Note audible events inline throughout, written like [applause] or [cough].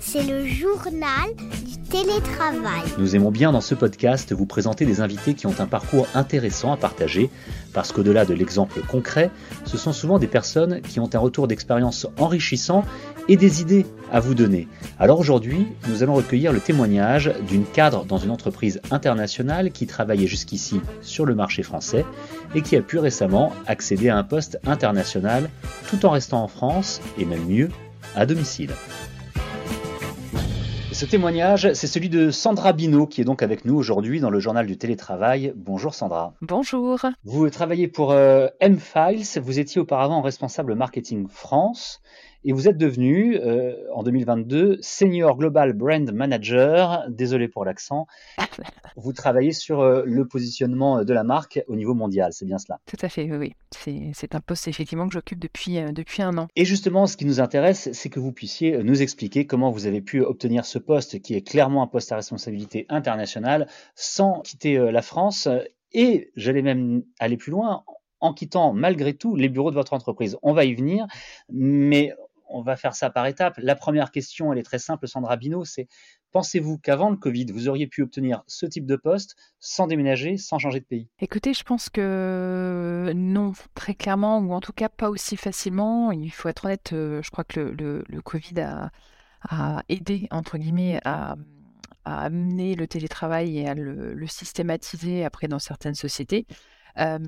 C'est le journal du télétravail. Nous aimons bien dans ce podcast vous présenter des invités qui ont un parcours intéressant à partager, parce qu'au-delà de l'exemple concret, ce sont souvent des personnes qui ont un retour d'expérience enrichissant et des idées à vous donner. Alors aujourd'hui, nous allons recueillir le témoignage d'une cadre dans une entreprise internationale qui travaillait jusqu'ici sur le marché français et qui a pu récemment accéder à un poste international tout en restant en France et même mieux, à domicile. Ce témoignage, c'est celui de Sandra Bino qui est donc avec nous aujourd'hui dans le journal du télétravail. Bonjour Sandra. Bonjour. Vous travaillez pour euh, M-Files, vous étiez auparavant responsable marketing France et vous êtes devenu euh, en 2022 Senior Global Brand Manager. Désolé pour l'accent. [laughs] Vous travaillez sur euh, le positionnement de la marque au niveau mondial, c'est bien cela Tout à fait, oui. oui. C'est un poste effectivement que j'occupe depuis, euh, depuis un an. Et justement, ce qui nous intéresse, c'est que vous puissiez nous expliquer comment vous avez pu obtenir ce poste qui est clairement un poste à responsabilité internationale sans quitter la France et j'allais même aller plus loin en quittant malgré tout les bureaux de votre entreprise. On va y venir, mais on va faire ça par étapes. La première question, elle est très simple, Sandra Bino, c'est pensez-vous qu'avant le Covid, vous auriez pu obtenir ce type de poste sans déménager, sans changer de pays? Écoutez, je pense que non, très clairement, ou en tout cas pas aussi facilement. Il faut être honnête, euh, je crois que le, Covid a, aidé, entre guillemets, à, amener le télétravail et à le, systématiser après dans certaines sociétés. Euh,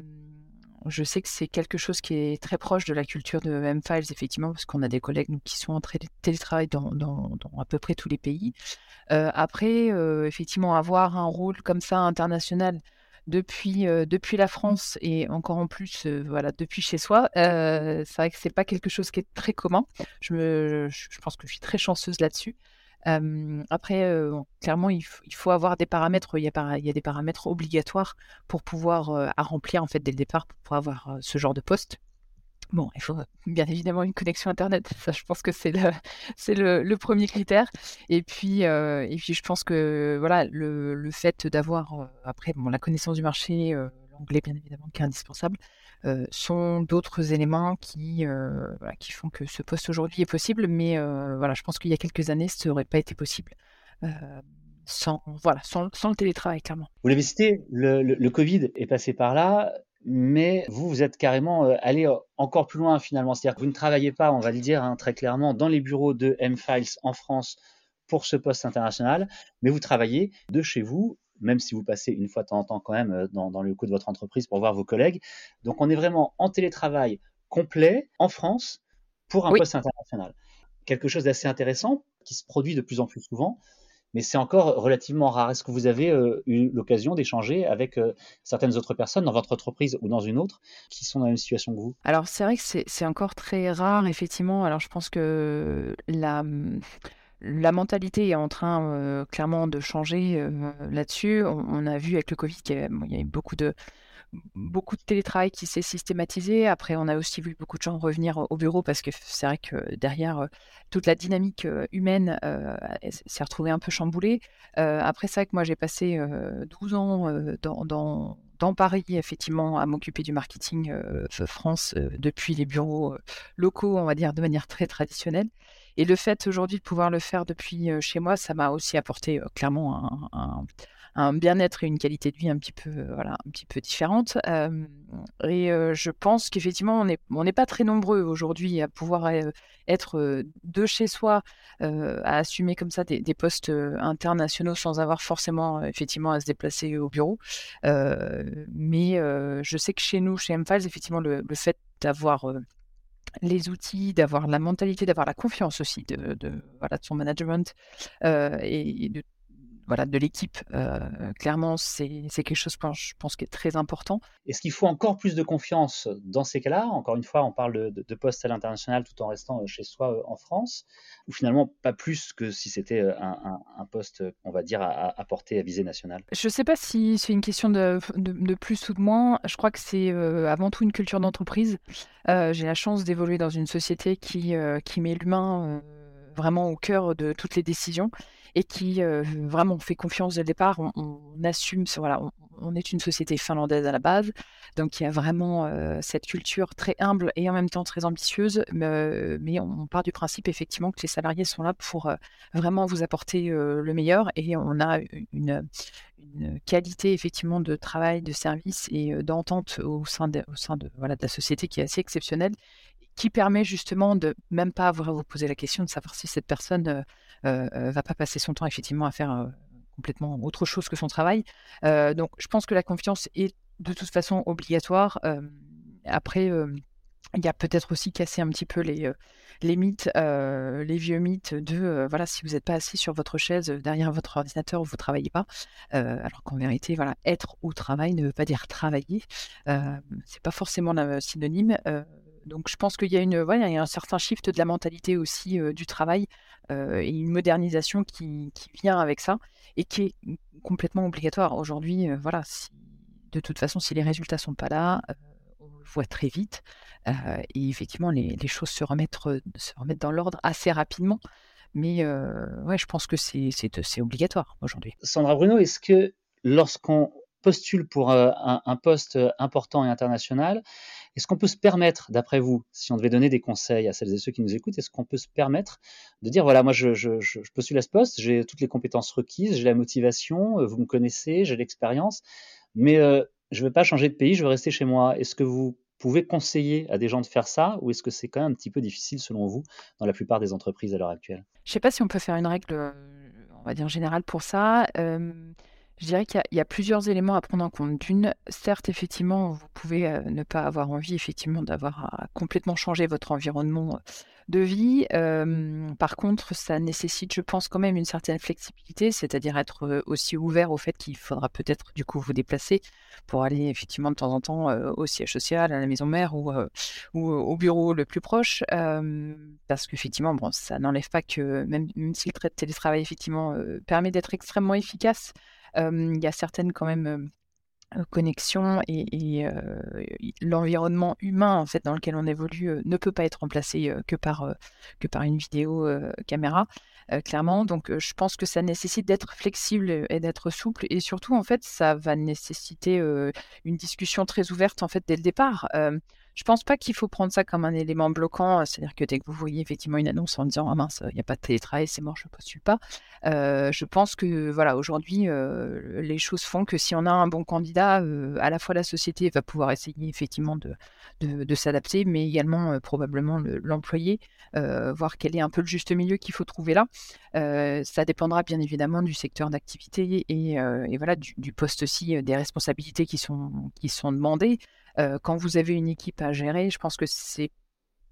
je sais que c'est quelque chose qui est très proche de la culture de M-Files, effectivement, parce qu'on a des collègues qui sont en télétravail dans, dans, à peu près tous les pays. Euh, après, euh, effectivement, avoir un rôle comme ça international depuis, euh, depuis la France et encore en plus voilà, depuis chez soi, c'est vrai que c'est pas quelque chose qui est très commun. Je, me, je pense que je suis très chanceuse là-dessus après, clairement, il, faut avoir des paramètres. Il y, a des paramètres obligatoires pour pouvoir à remplir en fait dès le départ pour pouvoir avoir ce genre de poste. Bon, il faut bien évidemment une connexion internet. [laughs] Ça, je pense que c'est le, premier critère. Et puis, et puis, je pense que voilà, le, fait d'avoir après la connaissance du marché, l'anglais bien évidemment qui est indispensable, sont d'autres éléments qui, font que ce poste aujourd'hui est possible. Mais voilà, je pense qu'il y a quelques années, ce n'aurait pas été possible. sans, voilà, sans, le télétravail, clairement. Vous l'avez cité, le, le, Covid est passé par là mais vous, vous êtes carrément allé encore plus loin finalement. C'est-à-dire que vous ne travaillez pas, on va le dire hein, très clairement, dans les bureaux de M-Files en France pour ce poste international, mais vous travaillez de chez vous même si vous passez une fois de temps en temps quand même euh, dans, le coup de votre entreprise pour voir vos collègues. Donc on est vraiment en télétravail complet en France pour un poste international. Quelque chose d'assez intéressant qui se produit de plus en plus souvent, mais c'est encore relativement rare. Est-ce que vous avez euh, eu l'occasion d'échanger avec euh, certaines autres personnes dans votre entreprise ou dans une autre qui sont dans la même situation que vous? Alors c'est vrai que c'est encore très rare, effectivement. Alors je pense que la la mentalité est en train euh, clairement de changer euh, là-dessus. On, a vu avec le Covid qu'il y, a eu beaucoup de, beaucoup de télétravail qui s'est systématisé. Après, on a aussi vu beaucoup de gens revenir au bureau parce que c'est vrai que derrière, euh, toute la dynamique humaine s'est retrouvée un peu chamboulée. après, c'est vrai que moi, j'ai passé 12 ans dans, dans, Paris, effectivement, à m'occuper du marketing France depuis les bureaux locaux, on va dire, de manière très traditionnelle. Et le fait aujourd'hui de pouvoir le faire depuis chez moi, ça m'a aussi apporté clairement un, bien-être et une qualité de vie un petit peu, voilà, un petit peu différente. et je pense qu'effectivement, on n'est pas très nombreux aujourd'hui à pouvoir être de chez soi, à assumer comme ça des, postes internationaux sans avoir forcément effectivement à se déplacer au bureau. mais je sais que chez nous, chez MFALS, effectivement, le fait d'avoir les outils, d'avoir la mentalité, d'avoir la confiance aussi de, voilà, son management euh, et voilà, de l'équipe. Euh, clairement, c'est quelque chose, je pense, qui est très important. Est-ce qu'il faut encore plus de confiance dans ces cas-là? Encore une fois, on parle de, de, poste à l'international tout en restant euh, chez soi euh, en France, ou finalement pas plus que si c'était un, un, poste, on va dire, à, à, portée à visée nationale Je ne sais pas si c'est une question de, de, plus ou de moins. Je crois que c'est avant tout une culture d'entreprise. J'ai la chance d'évoluer dans une société qui, qui met l'humain vraiment au cœur de toutes les décisions et qui euh, vraiment fait confiance dès le départ. On, assume, voilà, on est une société finlandaise à la base, donc il y a vraiment cette culture très humble et en même temps très ambitieuse, mais, on, part du principe effectivement que les salariés sont là pour vraiment vous apporter le meilleur et on a une, qualité effectivement de travail, de service et d'entente au sein de, au sein de, voilà, de la société qui est assez exceptionnelle qui permet justement de même pas avoir à vous poser la question de savoir si cette personne euh, euh, va pas passer son temps effectivement à faire complètement autre chose que son travail. donc je pense que la confiance est de toute façon obligatoire. après, il y a peut-être aussi casser un petit peu les, les mythes, les vieux mythes de voilà, si vous n'êtes pas assis sur votre chaise derrière votre ordinateur, vous ne travaillez pas. alors qu'en vérité, voilà, être au travail ne veut pas dire travailler. c'est pas forcément un synonyme. Donc je pense qu'il y a une, voilà, il y a un certain shift de la mentalité aussi du travail et une modernisation qui, qui, vient avec ça et qui est complètement obligatoire aujourd'hui. voilà, de toute façon, si les résultats sont pas là, on le voit très vite et effectivement les, les, choses se remettent, se remettent dans l'ordre assez rapidement. Mais ouais, je pense que c'est obligatoire aujourd'hui. Sandra Bruno, est-ce que lorsqu'on postule pour un, un, poste important et international, est-ce qu'on peut se permettre, d'après vous, si on devait donner des conseils à celles et ceux qui nous écoutent, est-ce qu'on peut se permettre de dire, voilà, moi je, je, je, à ce poste, j'ai toutes les compétences requises, j'ai la motivation, euh, vous me connaissez, j'ai l'expérience, mais euh, je ne veux pas changer de pays, je veux rester chez moi. Est-ce que vous pouvez conseiller à des gens de faire ça ou est-ce que c'est quand même un petit peu difficile selon vous dans la plupart des entreprises à l'heure actuelle? Je ne sais pas si on peut faire une règle, euh, on va dire générale pour ça. Je dirais qu'il y, a plusieurs éléments à prendre en compte. D'une, certes, effectivement, vous pouvez euh, ne pas avoir envie, effectivement, d'avoir à complètement changer votre environnement euh, de vie. par contre, ça nécessite, je pense, quand même une certaine flexibilité, c'est-à-dire être euh, aussi ouvert au fait qu'il faudra peut-être, du coup, vous déplacer pour aller, effectivement, de temps en temps au siège social, à la maison mère ou, ou au bureau le plus proche. parce qu'effectivement, bon, ça n'enlève pas que, même, même si le télétravail, effectivement, permet d'être extrêmement efficace, il y a certaines quand même connexions et, l'environnement humain en fait dans lequel on évolue ne peut pas être remplacé que par que par une vidéo caméra clairement. Donc je pense que ça nécessite d'être flexible et d'être souple et surtout en fait ça va nécessiter une discussion très ouverte en fait dès le départ je pense pas qu'il faut prendre ça comme un élément bloquant, c'est-à-dire que dès que vous voyez effectivement une annonce en disant ah mince, il n'y a pas de télétravail, c'est mort, je ne postule pas. je pense que voilà, aujourd'hui, les choses font que si on a un bon candidat, à la fois la société va pouvoir essayer effectivement de, de, s'adapter, mais également probablement l'employé, voir quel est un peu le juste milieu qu'il faut trouver là. ça dépendra bien évidemment du secteur d'activité et, voilà du, du, poste aussi, des responsabilités qui sont, qui sont demandées quand vous avez une équipe à gérer, je pense que c'est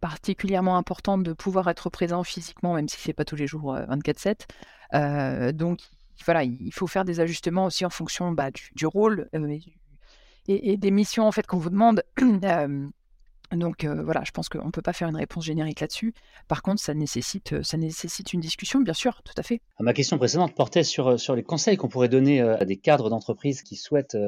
particulièrement important de pouvoir être présent physiquement, même si c'est pas tous les jours 24/7. donc voilà, il faut faire des ajustements aussi en fonction bah, du, rôle et, et, des missions en fait qu'on vous demande. [clears throat] Donc voilà, je pense qu'on ne peut pas faire une réponse générique là-dessus. Par contre, ça nécessite, ça nécessite une discussion, bien sûr, tout à fait. Ah, ma question précédente portait sur, sur les conseils qu'on pourrait donner à des cadres d'entreprise qui souhaitent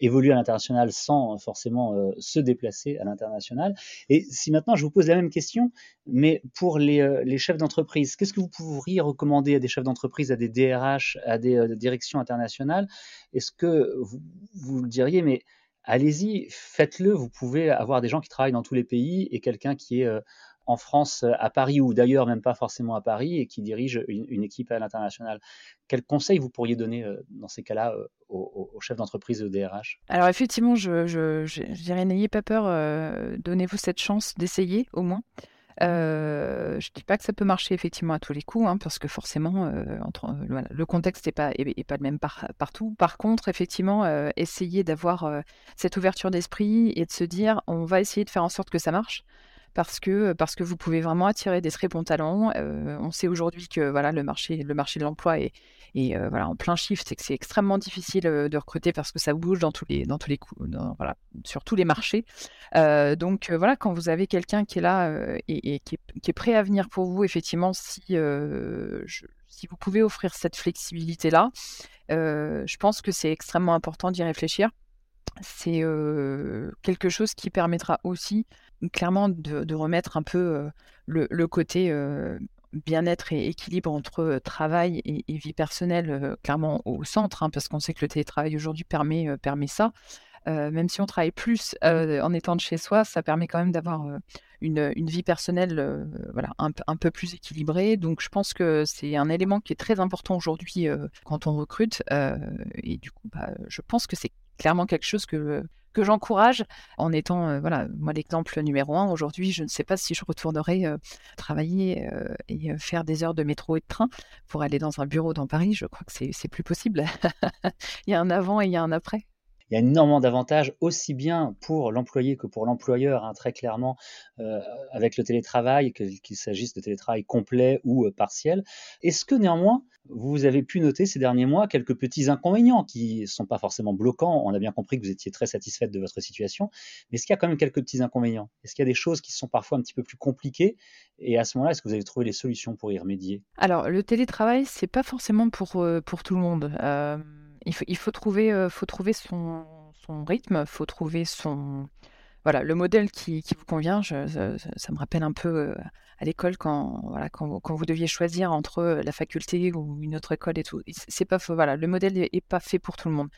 évoluer à l'international sans forcément se déplacer à l'international. Et si maintenant je vous pose la même question, mais pour les, les chefs d'entreprise, qu'est-ce que vous pourriez recommander à des chefs d'entreprise, à des DRH, à des directions internationales? Est-ce que vous, vous diriez, mais allez-y, faites-le. Vous pouvez avoir des gens qui travaillent dans tous les pays et quelqu'un qui est euh, en France, euh, à Paris, ou d'ailleurs même pas forcément à Paris, et qui dirige une, équipe à l'international. Quel conseil vous pourriez donner euh, dans ces cas-là aux, chefs d'entreprise de DRH Alors effectivement, je dirais n'ayez pas peur, donnez-vous cette chance d'essayer au moins. Euh, je ne dis pas que ça peut marcher effectivement à tous les coups, hein, parce que forcément, euh, euh, le contexte n'est pas, est, pas le même partout. Par contre, effectivement, essayer d'avoir cette ouverture d'esprit et de se dire, on va essayer de faire en sorte que ça marche parce que, parce que vous pouvez vraiment attirer des très bons talents. on sait aujourd'hui que voilà, le, marché, le marché de l'emploi est, et voilà, en plein shift, c'est que c'est extrêmement difficile de recruter parce que ça bouge dans tous les, dans tous les coups, voilà, sur tous les marchés. donc voilà, quand vous avez quelqu'un qui est là et, qui, est, prêt à venir pour vous, effectivement, si, si vous pouvez offrir cette flexibilité-là, je pense que c'est extrêmement important d'y réfléchir. C'est quelque chose qui permettra aussi clairement de, remettre un peu le, le côté bien-être et équilibre entre travail et, vie personnelle clairement au centre, hein, parce qu'on sait que le télétravail aujourd'hui permet, permet ça. même si on travaille plus en étant de chez soi, ça permet quand même d'avoir une, vie personnelle voilà, un, peu plus équilibrée. Donc je pense que c'est un élément qui est très important aujourd'hui quand on recrute. et du coup, bah, je pense que c'est clairement quelque chose que que j'encourage en étant, euh, voilà, moi l'exemple numéro un. Aujourd'hui, je ne sais pas si je retournerai euh, travailler euh, et faire des heures de métro et de train pour aller dans un bureau dans Paris. Je crois que c'est plus possible. [laughs] il y a un avant et il y a un après il y a énormément d'avantages aussi bien pour l'employé que pour l'employeur, hein, très clairement, euh, avec le télétravail, qu'il s'agisse de télétravail complet ou euh, partiel. Est-ce que néanmoins, vous avez pu noter ces derniers mois quelques petits inconvénients qui ne sont pas forcément bloquants? On a bien compris que vous étiez très satisfaite de votre situation, mais est-ce qu'il y a quand même quelques petits inconvénients? Est-ce qu'il y a des choses qui sont parfois un petit peu plus compliquées? Et à ce moment-là, est-ce que vous avez trouvé les solutions pour y remédier? Alors, le télétravail, c'est pas forcément pour, euh, tout le monde. Il faut, il faut trouver, euh, son, rythme, faut trouver son, voilà, le modèle qui, vous convient. ça, me rappelle un peu euh, à l'école quand, voilà, quand, vous deviez choisir entre la faculté ou une autre école et tout. C'est pas, voilà, le modèle est, pas fait pour tout le monde.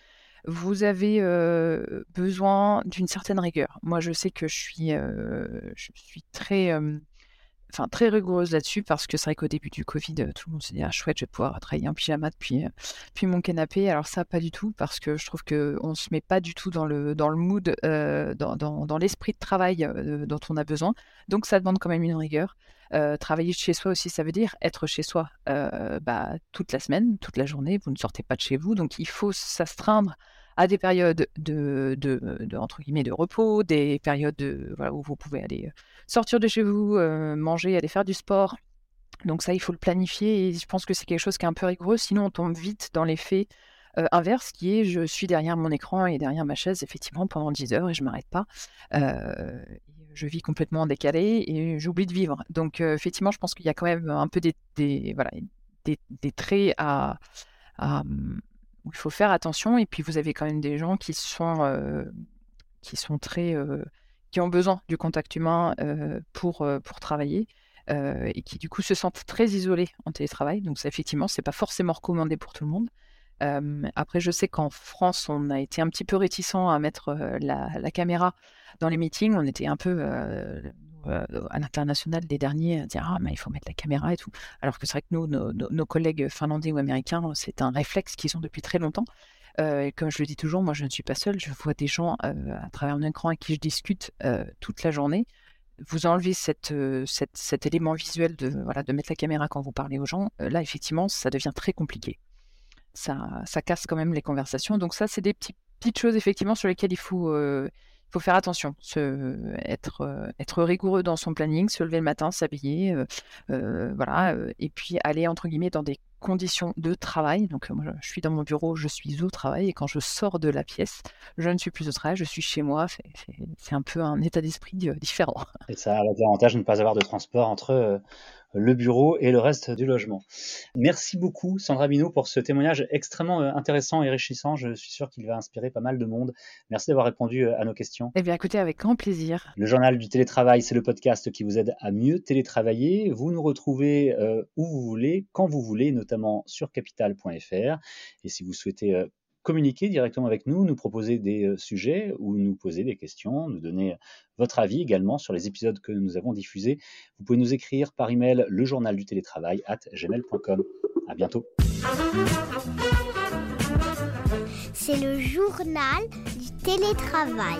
Vous avez euh, besoin d'une certaine rigueur. Moi, je sais que je suis, je suis très enfin très rigoureuse là-dessus parce que c'est vrai qu'au début du Covid, euh, tout le monde s'est dit ah chouette, je vais pouvoir travailler en pyjama depuis, euh, mon canapé. Alors ça, pas du tout parce que je trouve que on se met pas du tout dans le dans le mood, euh, dans, dans, l'esprit de travail dont on a besoin. Donc ça demande quand même une rigueur. travailler chez soi aussi, ça veut dire être chez soi bah, toute la semaine, toute la journée. Vous ne sortez pas de chez vous, donc il faut s'astreindre à des périodes de, de, entre guillemets de repos, des périodes de, voilà, où vous pouvez aller euh, sortir de chez vous, euh, manger, aller faire du sport. Donc ça, il faut le planifier et je pense que c'est quelque chose qui est un peu rigoureux, sinon on tombe vite dans l'effet euh, inverse qui est je suis derrière mon écran et derrière ma chaise effectivement pendant 10 heures et je m'arrête pas. je vis complètement décalé et j'oublie de vivre. Donc effectivement, je pense qu'il y a quand même un peu des, des voilà, des, traits à, il faut faire attention. Et puis vous avez quand même des gens qui sont, euh, qui sont très, euh, qui ont besoin du contact humain euh, pour, pour travailler. et qui du coup se sentent très isolés en télétravail. Donc ça, effectivement, c'est pas forcément recommandé pour tout le monde. après, je sais qu'en France, on a été un petit peu réticent à mettre la, la, caméra dans les meetings. On était un peu à l'international des derniers à dire ah mais il faut mettre la caméra et tout alors que c'est vrai que nous nos, collègues finlandais ou américains c'est un réflexe qu'ils ont depuis très longtemps euh, comme je le dis toujours moi je ne suis pas seule je vois des gens euh, à travers un écran avec qui je discute toute la journée vous enlevez cette, cet élément visuel de, voilà, de mettre la caméra quand vous parlez aux gens, là, effectivement, ça devient très compliqué. Ça, ça casse quand même les conversations. Donc ça, c'est des petites choses, effectivement, sur lesquelles il faut, faut faire attention, euh, être rigoureux dans son planning, se lever le matin, s'habiller, euh, euh, voilà, et puis aller entre guillemets dans des conditions de travail. Donc moi, je suis dans mon bureau, je suis au travail, et quand je sors de la pièce, je ne suis plus au travail, je suis chez moi. C'est un peu un état d'esprit différent. Et ça a l'avantage de ne pas avoir de transport entre le bureau et le reste du logement. Merci beaucoup Sandra Bino pour ce témoignage extrêmement euh, intéressant et enrichissant. Je suis sûr qu'il va inspirer pas mal de monde. Merci d'avoir répondu euh, à nos questions. Eh bien écoutez, avec grand plaisir. Le journal du télétravail, c'est le podcast qui vous aide à mieux télétravailler. Vous nous retrouvez euh, où vous voulez, quand vous voulez, notamment sur capital.fr. Et si vous souhaitez communiquer directement avec nous, nous proposer des euh, sujets ou nous poser des questions, nous donner votre avis également sur les épisodes que nous avons diffusés. Vous pouvez nous écrire par email le journal du télétravail at gmail.com. À bientôt. C'est le journal du télétravail.